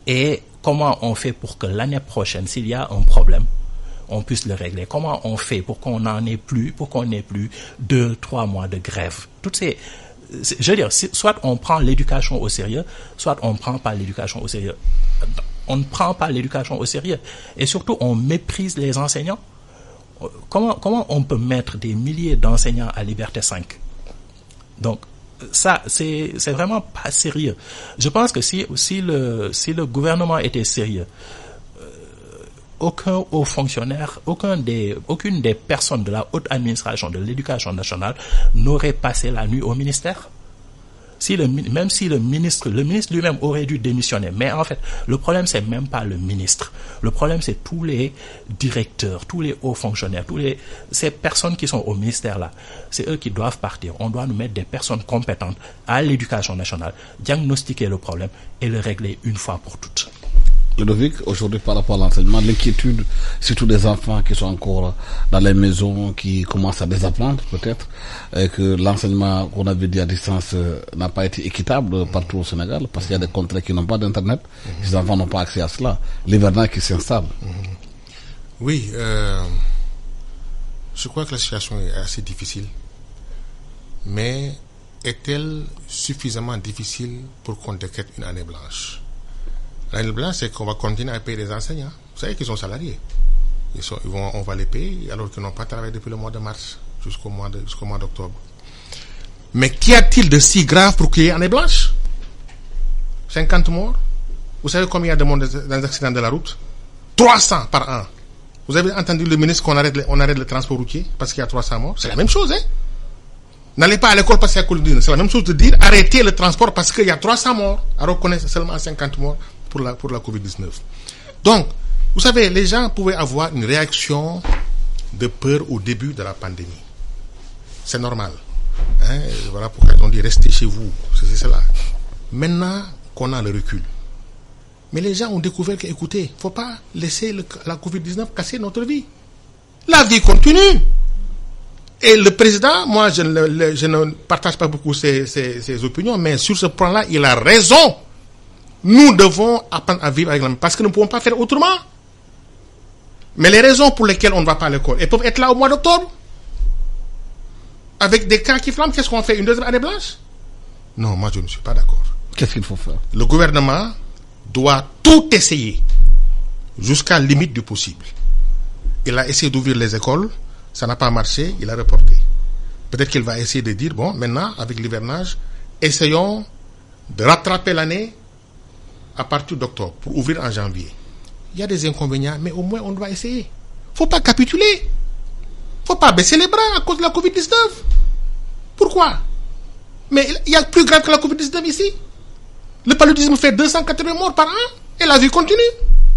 et comment on fait pour que l'année prochaine, s'il y a un problème, on puisse le régler? Comment on fait pour qu'on n'en ait plus, pour qu'on n'ait plus deux, trois mois de grève? Toutes ces, je veux dire, soit on prend l'éducation au sérieux, soit on ne prend pas l'éducation au sérieux. On ne prend pas l'éducation au sérieux. Et surtout, on méprise les enseignants. Comment, comment on peut mettre des milliers d'enseignants à Liberté 5 Donc, ça, c'est vraiment pas sérieux. Je pense que si, le, gouvernement était sérieux, euh, aucun haut fonctionnaire, aucune des personnes de la haute administration de l'éducation nationale n'aurait passé la nuit au ministère si le, même si le ministre, le ministre lui-même aurait dû démissionner. Mais en fait, le problème, c'est même pas le ministre. Le problème, c'est tous les directeurs, tous les hauts fonctionnaires, tous les, ces personnes qui sont au ministère là. C'est eux qui doivent partir. On doit nous mettre des personnes compétentes à l'éducation nationale, diagnostiquer le problème et le régler une fois pour toutes. Ludovic, aujourd'hui par rapport à l'enseignement, l'inquiétude, surtout des enfants qui sont encore dans les maisons, qui commencent à désapprendre peut-être, et que l'enseignement qu'on avait dit à distance euh, n'a pas été équitable partout au Sénégal, parce qu'il y a des contrées qui n'ont pas d'Internet, les enfants n'ont pas accès à cela, l'hivernage qui s'installe. Oui, euh, je crois que la situation est assez difficile, mais est-elle suffisamment difficile pour qu'on décrète une année blanche? L'année blanche, c'est qu'on va continuer à payer les enseignants. Vous savez qu'ils sont salariés. On va les payer alors qu'ils n'ont pas travaillé depuis le mois de mars jusqu'au mois mois d'octobre. Mais qu'y a-t-il de si grave pour qu'il y ait année blanche? 50 morts? Vous savez combien il y a de morts dans les accidents de la route? 300 par an. Vous avez entendu le ministre qu'on arrête, le transport routier parce qu'il y a 300 morts? C'est la même chose, hein? N'allez pas à l'école parce qu'il y a Covid-19. C'est la même chose de dire arrêtez le transport parce qu'il y a 300 morts alors qu'on est seulement 50 morts pour la, pour la Covid-19. Donc, vous savez, les gens pouvaient avoir une réaction de peur au début de la pandémie. C'est normal. Hein? Voilà pourquoi on dit restez chez vous. C'est cela. Maintenant qu'on a le recul. Mais les gens ont découvert qu'écoutez, il ne faut pas laisser la Covid-19 casser notre vie. La vie continue. Et le président, moi, je ne, je ne partage pas beaucoup ses, ses, ses opinions, mais sur ce point-là, il a raison. Nous devons apprendre à vivre avec la parce que nous ne pouvons pas faire autrement. Mais les raisons pour lesquelles on ne va pas à l'école, elles peuvent être là au mois d'octobre. Avec des cas qui flamment, qu'est-ce qu'on fait? Une deuxième année blanche? Non, moi je ne suis pas d'accord. Qu'est-ce qu'il faut faire? Le gouvernement doit tout essayer jusqu'à la limite du possible. Il a essayé d'ouvrir les écoles, ça n'a pas marché, il a reporté. Peut-être qu'il va essayer de dire, bon, maintenant, avec l'hivernage, essayons de rattraper l'année à partir d'octobre pour ouvrir en janvier. Il y a des inconvénients, mais au moins on doit essayer. faut pas capituler. faut pas baisser les bras à cause de la Covid-19. Pourquoi? Mais il y a plus grave que la Covid-19 ici. Le paludisme fait 280 morts par an et la vie continue.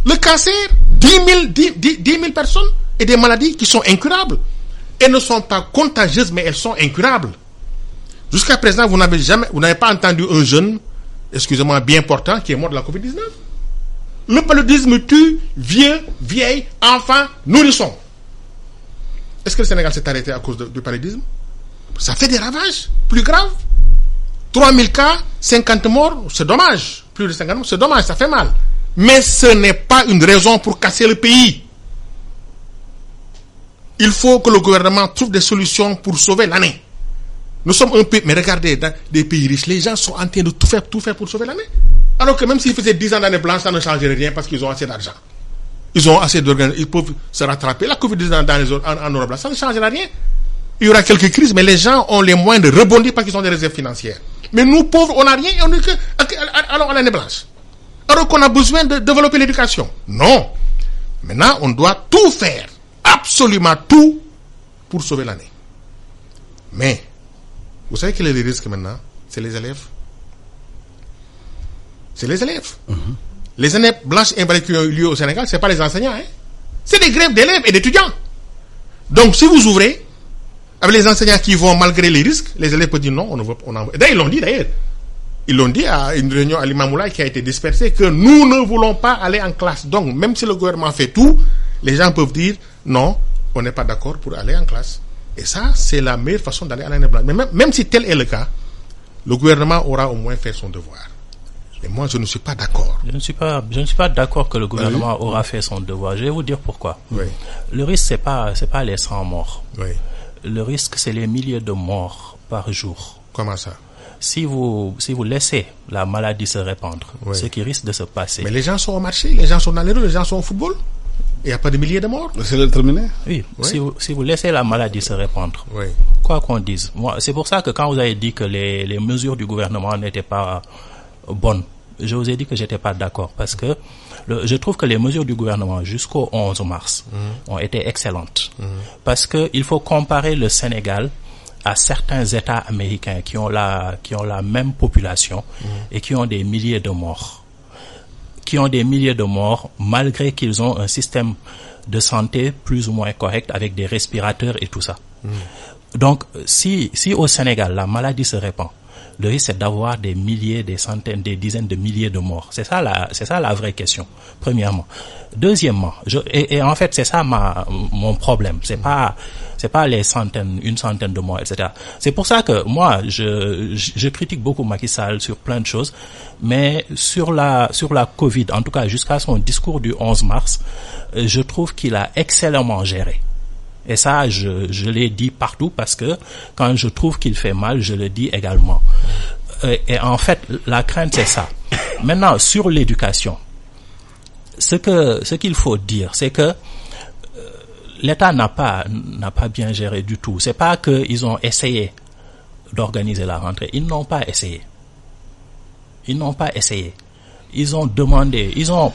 Le cancer, 10 000, 10, 10 000 personnes et des maladies qui sont incurables. Elles ne sont pas contagieuses, mais elles sont incurables. Jusqu'à présent, vous n'avez jamais, vous n'avez pas entendu un jeune excusez-moi, bien portant, qui est mort de la Covid-19. Le paludisme tue vieux, vieilles, enfants, nourrissons. Est-ce que le Sénégal s'est arrêté à cause du paludisme? Ça fait des ravages plus graves. 3000 cas, 50 morts, c'est dommage. Plus de 50 morts, c'est dommage, ça fait mal. Mais ce n'est pas une raison pour casser le pays. Il faut que le gouvernement trouve des solutions pour sauver l'année. Nous sommes un pays, mais regardez, dans des pays riches, les gens sont en train de tout faire, tout faire pour sauver l'année. Alors que même s'ils faisaient 10 ans d'année blanche, ça ne changerait rien parce qu'ils ont assez d'argent. Ils ont assez d'organes, ils peuvent se rattraper. La Covid-19 dans les, en, Europe, ça ne changera rien. Il y aura quelques crises, mais les gens ont les moyens de rebondir parce qu'ils ont des réserves financières. Mais nous, pauvres, on n'a rien et on est que, alors on l'année blanche. Alors qu'on a besoin de développer l'éducation. Non. Maintenant, on doit tout faire, absolument tout, pour sauver l'année. Mais, vous savez quel est le risque maintenant C'est les élèves. c'est les élèves. Les années blanches et qui ont eu lieu au Sénégal, c'est pas les enseignants. Hein. C'est des grèves d'élèves et d'étudiants. Donc, si vous ouvrez, avec les enseignants qui vont malgré les risques, les élèves peuvent dire non, on ne veut pas. D'ailleurs, ils l'ont dit d'ailleurs. Ils l'ont dit à une réunion à l'Imamoula qui a été dispersée que nous ne voulons pas aller en classe. Donc, même si le gouvernement fait tout, les gens peuvent dire non, on n'est pas d'accord pour aller en classe. Et ça, c'est la meilleure façon d'aller à l'année blanche. Mais même, même si tel est le cas, le gouvernement aura au moins fait son devoir. Et moi, je ne suis pas d'accord. Je ne suis pas, je ne suis pas d'accord que le gouvernement aura fait son devoir. Je vais vous dire pourquoi. Oui. Le risque, c'est pas, c'est pas les 100 morts. Oui. Le risque, c'est les milliers de morts par jour. Comment ça? Si vous, si vous laissez la maladie se répandre, Oui. ce qui risque de se passer. Mais les gens sont au marché, les gens sont dans les rues, les gens sont au football. Il n'y a pas de milliers de morts? C'est le terminé Oui, Oui. Si, vous, si vous laissez la maladie se répandre, Oui. quoi qu'on dise. Moi, c'est pour ça que quand vous avez dit que les, les mesures du gouvernement n'étaient pas bonnes, je vous ai dit que j'étais pas d'accord parce que le- je trouve que les mesures du gouvernement jusqu'au 11 mars ont été excellentes parce que il faut comparer le Sénégal à certains États américains qui ont la qui ont la même population et qui ont des milliers de morts qui ont des milliers de morts malgré qu'ils ont un système de santé plus ou moins correct avec des respirateurs et tout ça. Donc, si, si au Sénégal, la maladie se répand, le risque c'est d'avoir des milliers, des centaines, des dizaines de milliers de morts. C'est ça la, c'est ça la vraie question. Premièrement. Deuxièmement, je, et, et en fait, c'est ça ma, mon problème. C'est pas, c'est pas les centaines, une centaine de morts, etc. C'est pour ça que moi, je, je, critique beaucoup Macky Sall sur plein de choses, mais sur la, sur la Covid, en tout cas jusqu'à son discours du 11 mars, euh, je trouve qu'il a excellemment géré. Et ça, je, je l'ai dit partout parce que quand je trouve qu'il fait mal, je le dis également. Euh, Et, en fait, la crainte, c'est ça. Maintenant, sur l'éducation, ce que ce qu'il faut dire, c'est que l'État n'a pas n'a pas bien géré du tout. C'est pas qu'ils ont essayé d'organiser la rentrée. Ils n'ont pas essayé. Ils n'ont pas essayé. Ils ont demandé, ils ont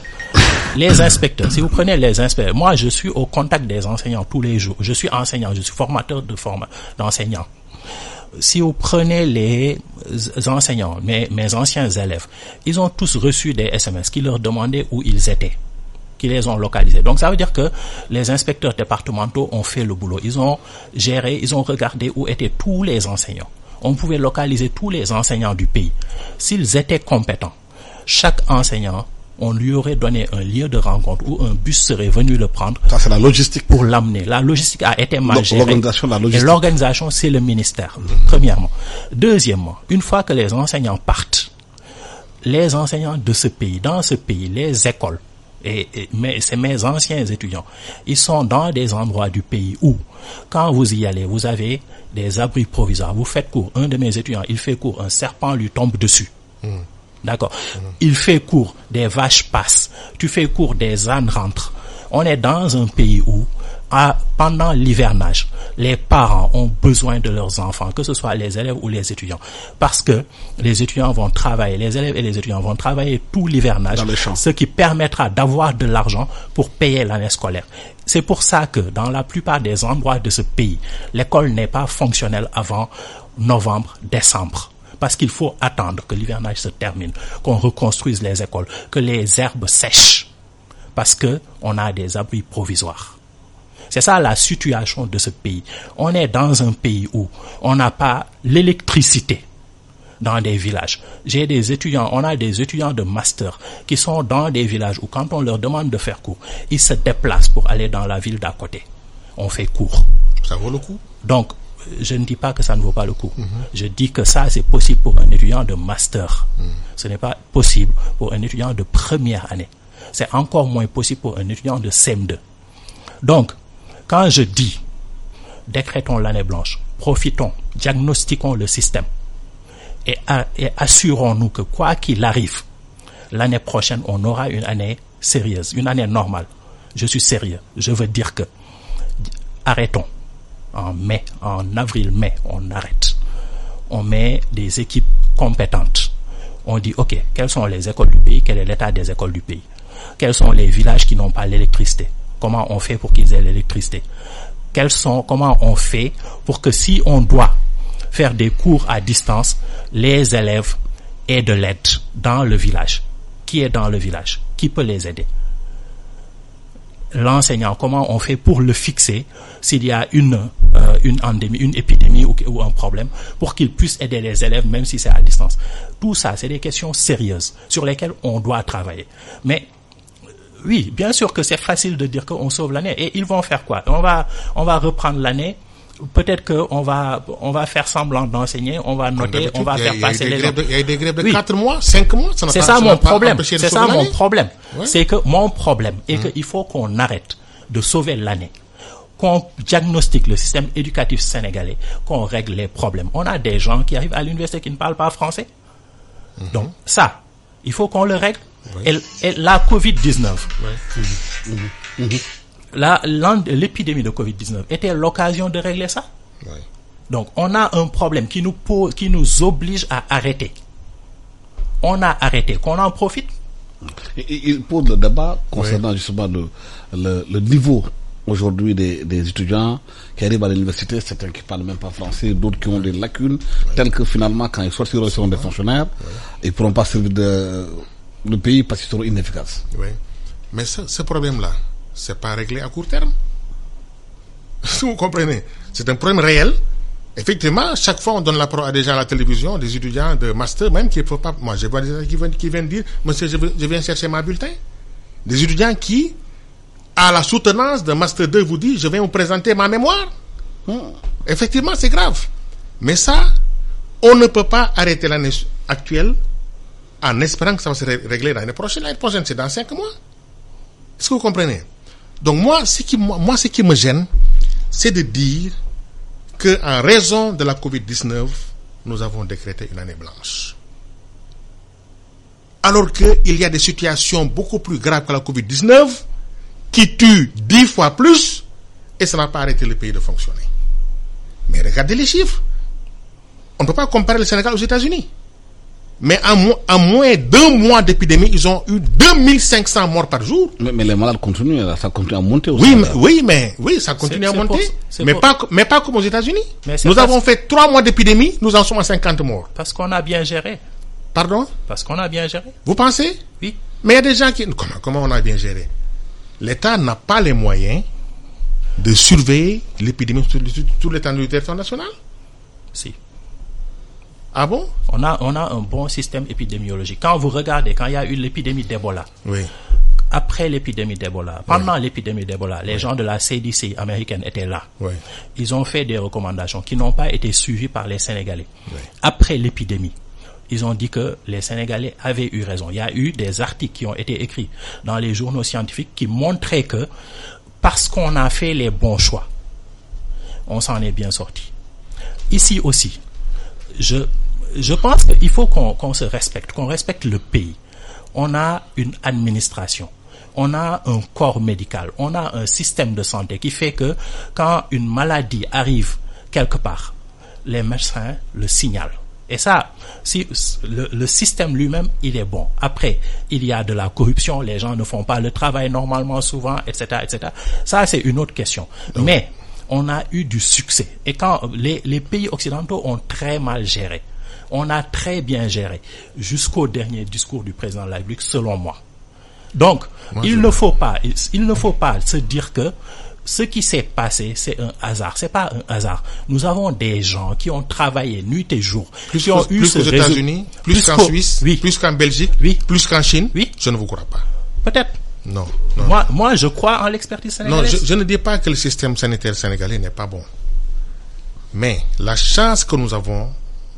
les inspecteurs. Si vous prenez les inspecteurs, moi je suis au contact des enseignants tous les jours. Je suis enseignant, je suis formateur de d'enseignants. Si vous prenez les enseignants, mes, mes anciens élèves, ils ont tous reçu des SMS qui leur demandaient où ils étaient qui les ont localisés. Donc ça veut dire que les inspecteurs départementaux ont fait le boulot. Ils ont géré, ils ont regardé où étaient tous les enseignants. On pouvait localiser tous les enseignants du pays. S'ils étaient compétents, chaque enseignant, on lui aurait donné un lieu de rencontre où un bus serait venu le prendre Ça, c'est la logistique. pour l'amener. La logistique a été mal gérée. l'organisation la Et logistique. l'organisation, c'est le ministère, premièrement. Deuxièmement, une fois que les enseignants partent, les enseignants de ce pays, dans ce pays, les écoles, et, et mais c'est mes anciens étudiants, ils sont dans des endroits du pays où, quand vous y allez, vous avez des abris provisoires. Vous faites cours. Un de mes étudiants, il fait cours, un serpent lui tombe dessus. D'accord. Il fait cours, des vaches passent. Tu fais cours, des ânes rentrent. On est dans un pays où, à- pendant l'hivernage, les parents ont besoin de leurs enfants, que ce soit les élèves ou les étudiants. Parce que les étudiants vont travailler, les élèves et les étudiants vont travailler tout l'hivernage, ce qui permettra d'avoir de l'argent pour payer l'année scolaire. C'est pour ça que dans la plupart des endroits de ce pays, l'école n'est pas fonctionnelle avant novembre, décembre. Parce qu'il faut attendre que l'hivernage se termine, qu'on reconstruise les écoles, que les herbes sèchent. Parce que on a des abris provisoires. C'est ça la situation de ce pays. On est dans un pays où on n'a pas l'électricité dans des villages. J'ai des étudiants, on a des étudiants de master qui sont dans des villages où quand on leur demande de faire cours, ils se déplacent pour aller dans la ville d'à côté. On fait cours. Ça vaut le coup? Donc, je ne dis pas que ça ne vaut pas le coup. Je dis que ça, c'est possible pour un étudiant de master. Ce n'est pas possible pour un étudiant de première année. C'est encore moins possible pour un étudiant de CM2. Donc, quand je dis décrétons l'année blanche, profitons, diagnostiquons le système et, assurons-nous que quoi qu'il arrive, l'année prochaine, on aura une année sérieuse, une année normale. Je suis sérieux. Je veux dire que arrêtons. En mai, en avril-mai, on arrête. On met des équipes compétentes. On dit, OK, quelles sont les écoles du pays? Quel est l'état des écoles du pays? Quels sont les villages qui n'ont pas l'électricité? Comment on fait pour qu'ils aient l'électricité comment on fait pour que si on doit faire des cours à distance, les élèves aient de l'aide dans le village qui est dans le village, qui peut les aider? L'enseignant, comment on fait pour le fixer s'il y a une, euh, épidémie ou, ou un problème, pour qu'il puisse aider les élèves même si c'est à distance? Tout ça, c'est des questions sérieuses sur lesquelles on doit travailler. Mais oui, bien sûr que c'est facile de dire qu'on sauve l'année. Et ils vont faire quoi? On va, on va reprendre l'année peut-être qu'on va, on va faire semblant d'enseigner, on va noter, on va faire il y a eu passer des les. Il y a eu des grèves de Oui. 4 mois, 5 mois. ça C'est ça mon problème. C'est ça mon problème. Ouais. C'est que mon problème est qu'il faut qu'on arrête de sauver l'année, qu'on diagnostique le système éducatif sénégalais, qu'on règle les problèmes. On a des gens qui arrivent à l'université qui ne parlent pas français. Donc ça, il faut qu'on le règle. Et, et la Covid-19, la- l'an- l'épidémie de Covid-19 était l'occasion de régler ça? Ouais. Donc, on a un problème qui nous pose, qui nous oblige à arrêter. On a arrêté, qu'on en profite? Et- et Il pose le débat concernant justement le, le, le niveau aujourd'hui des, des étudiants qui arrivent à l'université, certains qui parlent même pas français, d'autres qui ont des lacunes, telles que finalement quand ils sortiront ils seront des fonctionnaires, ils pourront pas servir de, le pays parce qu'ils seront inefficaces. Oui. Mais ce, ce problème-là, c'est pas réglé à court terme. [laughs] Si vous comprenez, c'est un problème réel. Effectivement, chaque fois on donne la parole à des gens à la télévision, des étudiants de master, même qui ne faut pas. Moi, je vois des gens qui viennent, qui viennent dire, Monsieur, je, veux- je viens chercher ma bulletin. Des étudiants qui, à la soutenance d'un master 2, vous disent, je viens vous présenter ma mémoire. Effectivement, c'est grave. Mais ça, on ne peut pas arrêter l'année actuelle en espérant que ça va se ré- régler l'année prochaine. L'année prochaine, c'est dans cinq mois. Est-ce que vous comprenez? Donc moi, ce qui, moi, moi, ce qui me gêne, c'est de dire que en raison de la Covid-19, nous avons décrété une année blanche. Alors qu'il y a des situations beaucoup plus graves que la Covid-19 qui tuent dix fois plus et ça n'a pas arrêté le pays de fonctionner. Mais regardez les chiffres. On ne peut pas comparer le Sénégal aux États-Unis. Mais en, mo- en moins d'un mois d'épidémie, ils ont eu 2500 morts par jour. Mais, mais les malades continuent, là, ça continue à monter aussi. Oui, mais, oui, mais oui, ça continue à monter. pour- mais, pour- pas, mais pas comme aux États-Unis. Nous parce- avons fait trois mois d'épidémie, nous en sommes à 50 morts. Parce qu'on a bien géré. Pardon? Parce qu'on a bien géré. Vous pensez? Oui. Mais il y a des gens qui... Comment, comment on a bien géré? L'État n'a pas les moyens de surveiller l'épidémie sur, sur, sur l'étendue du territoire national? Si. Ah bon? On a, on a un bon système épidémiologique. Quand vous regardez, quand il y a eu l'épidémie d'Ebola, Oui. après l'épidémie d'Ebola, pendant l'épidémie d'Ebola, les gens de la CDC américaine étaient là. Ils ont fait des recommandations qui n'ont pas été suivies par les Sénégalais. Après l'épidémie, ils ont dit que les Sénégalais avaient eu raison. Il y a eu des articles qui ont été écrits dans les journaux scientifiques qui montraient que parce qu'on a fait les bons choix, on s'en est bien sorti. Ici aussi, je, je pense qu'il faut qu'on qu'on se respecte, qu'on respecte le pays. On a une administration, on a un corps médical, on a un système de santé qui fait que quand une maladie arrive quelque part, les médecins le signalent. Et ça, si le, le système lui-même, il est bon. Après, il y a de la corruption, les gens ne font pas le travail normalement souvent, etc., etc. Ça, c'est une autre question. Mais on a eu du succès. Et quand les, les pays occidentaux ont très mal géré, on a très bien géré jusqu'au dernier discours du président de la République, selon moi. Donc, il ne faut pas, il, il ne faut pas se dire que ce qui s'est passé, c'est un hasard. C'est pas un hasard. Nous avons des gens qui ont travaillé nuit et jour, Plus, qui ont qu'aux- eu plus ce qu'aux résu- États-Unis, plus, qu'en Suisse, oui, plus qu'en Belgique, Oui. plus qu'en Chine. Oui. Je ne vous crois pas. peut-être. Non. non. Moi, moi, je crois en l'expertise Non, sénégalaise. je, je ne dis pas que le système sanitaire sénégalais n'est pas bon. Mais la chance que nous avons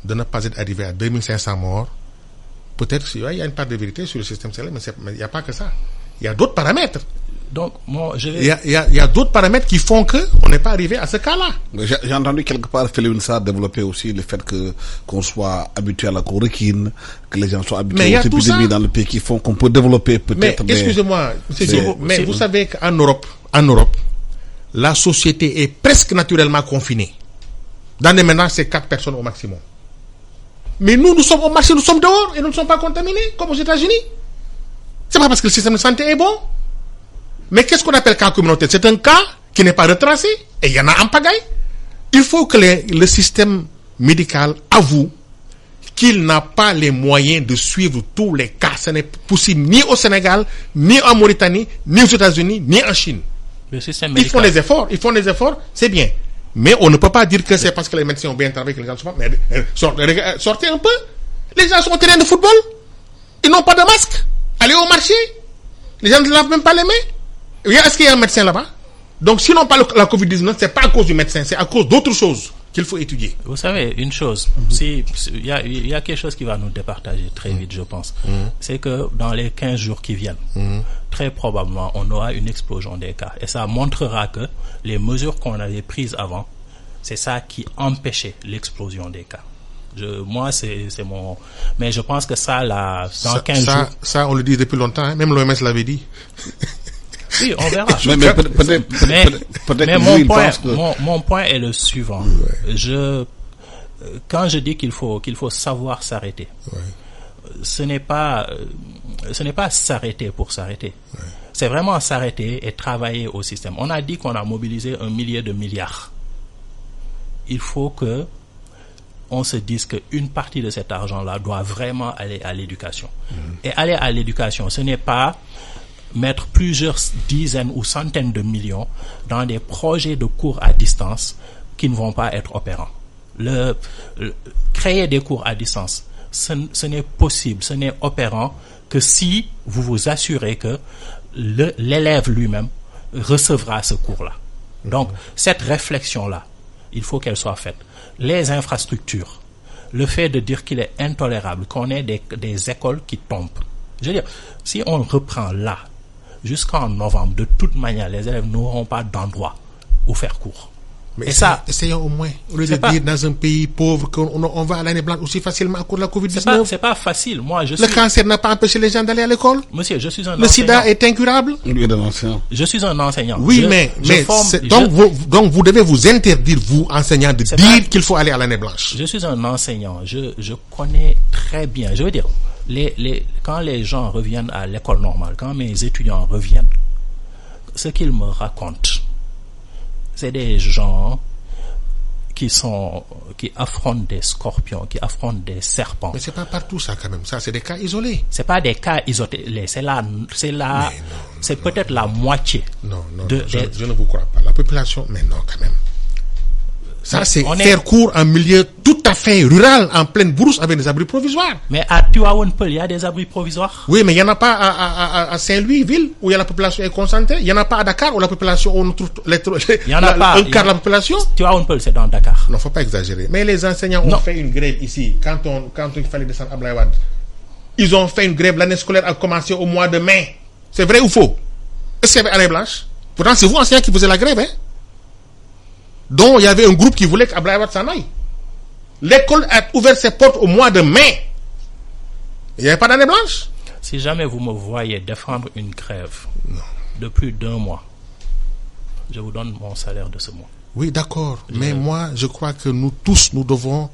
de ne pas être arrivé à 2500 morts, peut-être qu'il y a une part de vérité sur le système c'est- mais il n'y a pas que ça. Il y a d'autres paramètres. Donc, moi, je Il vais. y a, il y a- d'autres paramètres qui font qu'on n'est pas arrivé à ce cas-là. Mais J'ai entendu quelque part Félix Sarr développer aussi le fait que qu'on soit habitué à la chloroquine, que les gens soient Mais il y habitués a aux tout ça. épidémies dans le pays qui font qu'on peut développer Mais peut-être. excusez-moi, c'est- Diogo, mais vous savez qu'en Europe, en Europe, la société est presque naturellement confinée. Dans les ménages, c'est quatre personnes au maximum. Mais nous, nous sommes au marché, nous sommes dehors et nous ne sommes pas contaminés, comme aux États-Unis. C'est pas parce que le système de santé est bon. Mais qu'est-ce qu'on appelle cas communautaire? C'est un cas qui n'est pas retracé et il y en a en pagaille. Il faut que les- le système médical avoue qu'il n'a pas les moyens de suivre tous les cas. Ce n'est possible ni au Sénégal, ni en Mauritanie, ni aux États-Unis, ni en Chine. Le système Ils font des efforts, ils font des efforts, c'est bien. Mais on ne peut pas dire que c'est parce que les médecins ont bien travaillé que les gens sont pas. Mais euh, sort- euh, sortez un peu. Les gens sont au terrain de football. Ils n'ont pas de masque. Allez au marché. Les gens ne lavent même pas les mains. Est-ce qu'il y a un médecin là-bas? Donc, sinon pas le- la Covid-19, c'est pas à cause du médecin, c'est à cause d'autres choses qu'il faut étudier. Vous savez, une chose, si- il y a, il y a quelque chose qui va nous départager très vite, je pense. C'est que dans les 15 jours qui viennent, très probablement, on aura une explosion des cas. Et ça montrera que les mesures qu'on avait prises avant, c'est ça qui empêchait l'explosion des cas. Je, moi, c'est c'est mon... Mais je pense que ça, là, dans ça, 15 ça, jours... ça, on le dit depuis longtemps. hein. Même l'OMS l'avait dit. [laughs] Oui, on verra. [laughs] Mais, mon, lui, point, pense que... mon, mon point est le suivant. Je, quand je dis qu'il faut, qu'il faut savoir s'arrêter, ce n'est pas, euh, ce n'est pas s'arrêter pour s'arrêter. C'est vraiment s'arrêter et travailler au système. On a dit qu'on a mobilisé un millier de milliards. Il faut que on se dise qu'une partie de cet argent-là doit vraiment aller à l'éducation. Et aller à l'éducation, ce n'est pas mettre plusieurs dizaines ou centaines de millions dans des projets de cours à distance qui ne vont pas être opérants. Le, le- créer des cours à distance, ce, n'est possible, ce n'est opérant que si vous vous assurez que l'élève lui-même recevra ce cours-là. Donc, cette réflexion-là, il faut qu'elle soit faite. Les infrastructures, le fait de dire qu'il est intolérable qu'on ait des, des écoles qui tombent. Je veux dire, si on reprend là, jusqu'en novembre, de toute manière, les élèves n'auront pas d'endroit où faire cours. Mais Et essayons- ça- essayons au moins. Au lieu de pas- dire dans un pays pauvre qu'on on, on va à l'année blanche aussi facilement à cause de la C'est pas, Covid-19. c'est pas facile. Moi, je Le cancer n'a pas empêché les gens d'aller à l'école. monsieur, je suis un Le enseignant. sida est incurable. Je suis un enseignant. Oui, Je- mais, je mais forme- c'est- je- donc, vous, donc vous devez vous interdire, vous, enseignants, de dire pas- qu'il faut aller à l'année blanche. Je suis un enseignant. Je, je connais très bien. Je veux dire, les, les, quand les gens reviennent à l'école normale, quand mes étudiants reviennent, ce qu'ils me racontent, c'est des gens qui sont, qui affrontent des scorpions, qui affrontent des serpents. Mais c'est pas partout ça quand même. Ça, c'est des cas isolés. C'est pas des cas isolés. C'est la, c'est la, c'est peut-être la moitié. Non, non, de- non, je, des- je ne vous crois pas. La population, mais non quand même. Ça, c'est faire cours en milieu tout à fait rural, en pleine brousse, avec des abris provisoires. Mais à Tuaonpel, il y a des abris provisoires? Oui, mais il n'y en a pas à, à- à- Saint-Louis, ville, où il y a la population est concentrée. Il n'y en a pas à Dakar, où la population, on trouve les- Il y en a la- pas. un quart de la population. Tuaonpel, c'est dans Dakar. Non, faut pas exagérer. Mais les enseignants ont Non. fait une grève ici, quand, on, quand il fallait descendre à Blaïwad. Ils ont fait une grève, l'année scolaire a commencé au mois de mai. C'est vrai ou faux? Est-ce qu'il y avait année blanche? Pourtant, c'est vous, enseignants, qui faisiez la grève. Hein? Donc, il y avait un groupe qui voulait qu'Ablaïwad s'en aille. L'école a ouvert ses portes au mois de mai. Il n'y avait pas d'année blanche Si jamais vous me voyez défendre une grève de plus d'un mois, je vous donne mon salaire de ce mois. Oui, d'accord. Mais moi, je crois que nous tous, nous devons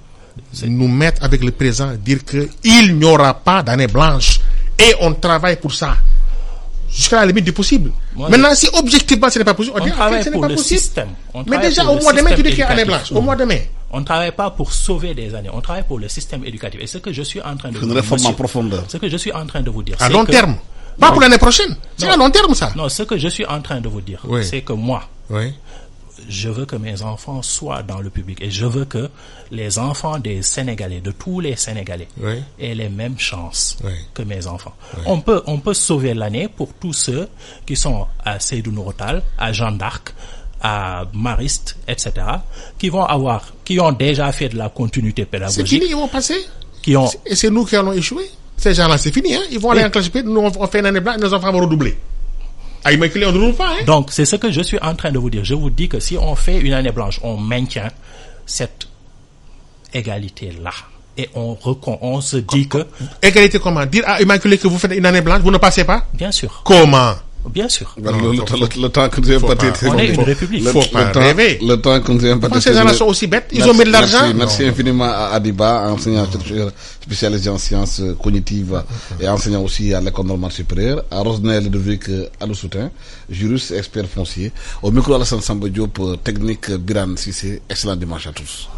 nous mettre avec le présent, dire qu'il n'y aura pas d'année blanche. Et on travaille pour ça. Jusqu'à la limite du possible. Moi, Maintenant, si objectivement ce n'est pas possible, on, On dit, en fait, travaille ce n'est pour pas le possible. système. On Mais déjà, au mois de mai, tu dis qu'il y a année blanche. Au mois de mai. On ne travaille pas pour sauver des années, on travaille pour le système éducatif. Et ce que je suis en train de Une vous dire, réforme en profondeur. ce que je suis en train de vous dire, À long que- terme. Pas pour l'année prochaine. C'est à long terme, ça. Non, ce que je suis en train de vous dire, Oui. c'est que moi, Oui. je veux que mes enfants soient dans le public et je veux que les enfants des Sénégalais, de tous les Sénégalais, Oui. aient les mêmes chances Oui. que mes enfants. On peut, on peut sauver l'année pour tous ceux qui sont à Seydou Nourotal, à Jeanne d'Arc, à Mariste, etc., qui vont avoir, qui ont déjà fait de la continuité C'est pédagogique, fini, ils vont passer. qui ont, Et c'est nous qui allons échouer. Ces gens-là, c'est fini. Hein? Ils vont aller Oui. en classe Nous, on fait une année blanche, nos enfants vont redoubler. À Immaculée, on ne redouble pas. Hein? Donc, c'est ce que je suis en train de vous dire. Je vous dis que si on fait une année blanche, on maintient cette égalité-là. Et on, recon- on se dit que, Égalité comment? Dire à Immaculée que vous faites une année blanche, vous ne passez pas? Bien sûr, Comment? Bien sûr. Le, Non, le- faut- le- le temps que nous pas On est une le- république. Le, Faut le pas temps, rêver. le temps que nous ayons pas Comment été- ces gens-là sont aussi bêtes Ils ont Merci- mis de l'argent Merci, merci Non. infiniment à Adiba, enseignant chercheur spécialisé en sciences cognitives et enseignant aussi à l'école normale supérieure, à Rosnel Ludovic Aloussoutin, juriste expert foncier. Au micro Alassane Samba Diop, technique Biran Sissé. Excellent dimanche à tous.